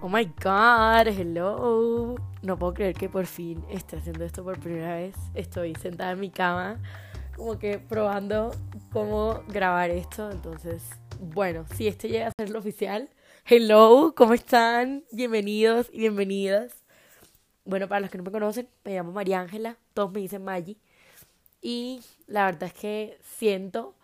Oh my god, hello. No puedo creer que por fin esté haciendo esto por primera vez. Estoy sentada en mi cama, como que probando cómo grabar esto. Entonces, bueno, si este llega a ser lo oficial, hello, ¿cómo están? Bienvenidos y bienvenidas. Bueno, para los que no me conocen, me llamo María Ángela, todos me dicen Maggie. Y la verdad es que siento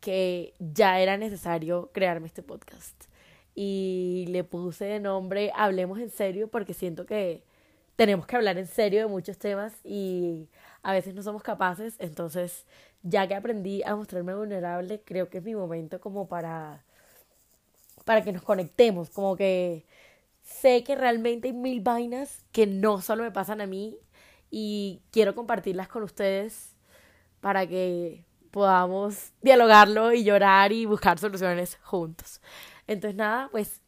que ya era necesario crearme este podcast y le puse de nombre Hablemos en serio porque siento que tenemos que hablar en serio de muchos temas y a veces no somos capaces, entonces ya que aprendí a mostrarme vulnerable, creo que es mi momento como para para que nos conectemos, como que sé que realmente hay mil vainas que no solo me pasan a mí y quiero compartirlas con ustedes para que podamos dialogarlo y llorar y buscar soluciones juntos. Entonces nada, pues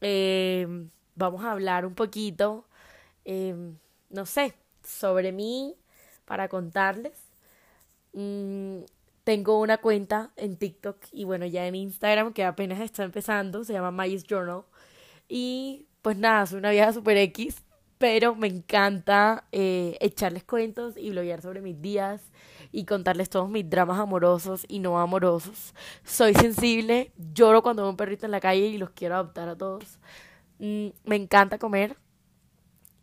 eh, vamos a hablar un poquito, eh, no sé, sobre mí para contarles. Mm, tengo una cuenta en TikTok y bueno, ya en Instagram que apenas está empezando, se llama May's Journal. Y pues nada, soy una vieja super X, pero me encanta eh, echarles cuentos y bloguear sobre mis días y contarles todos mis dramas amorosos y no amorosos. Soy sensible, lloro cuando veo un perrito en la calle y los quiero adoptar a todos. Mm, me encanta comer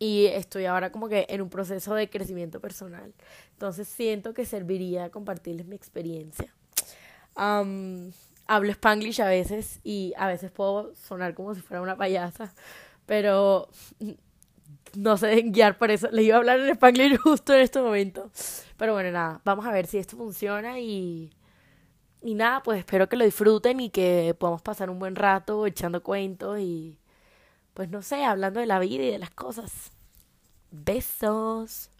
y estoy ahora como que en un proceso de crecimiento personal. Entonces siento que serviría compartirles mi experiencia. hablo spanglish a veces y a veces puedo sonar como si fuera una payasa, pero no sé guiar por eso. Le iba a hablar en español justo en este momento. Pero bueno, nada, vamos a ver si esto funciona y... Y nada, pues espero que lo disfruten y que podamos pasar un buen rato echando cuentos y... Pues no sé, hablando de la vida y de las cosas. Besos.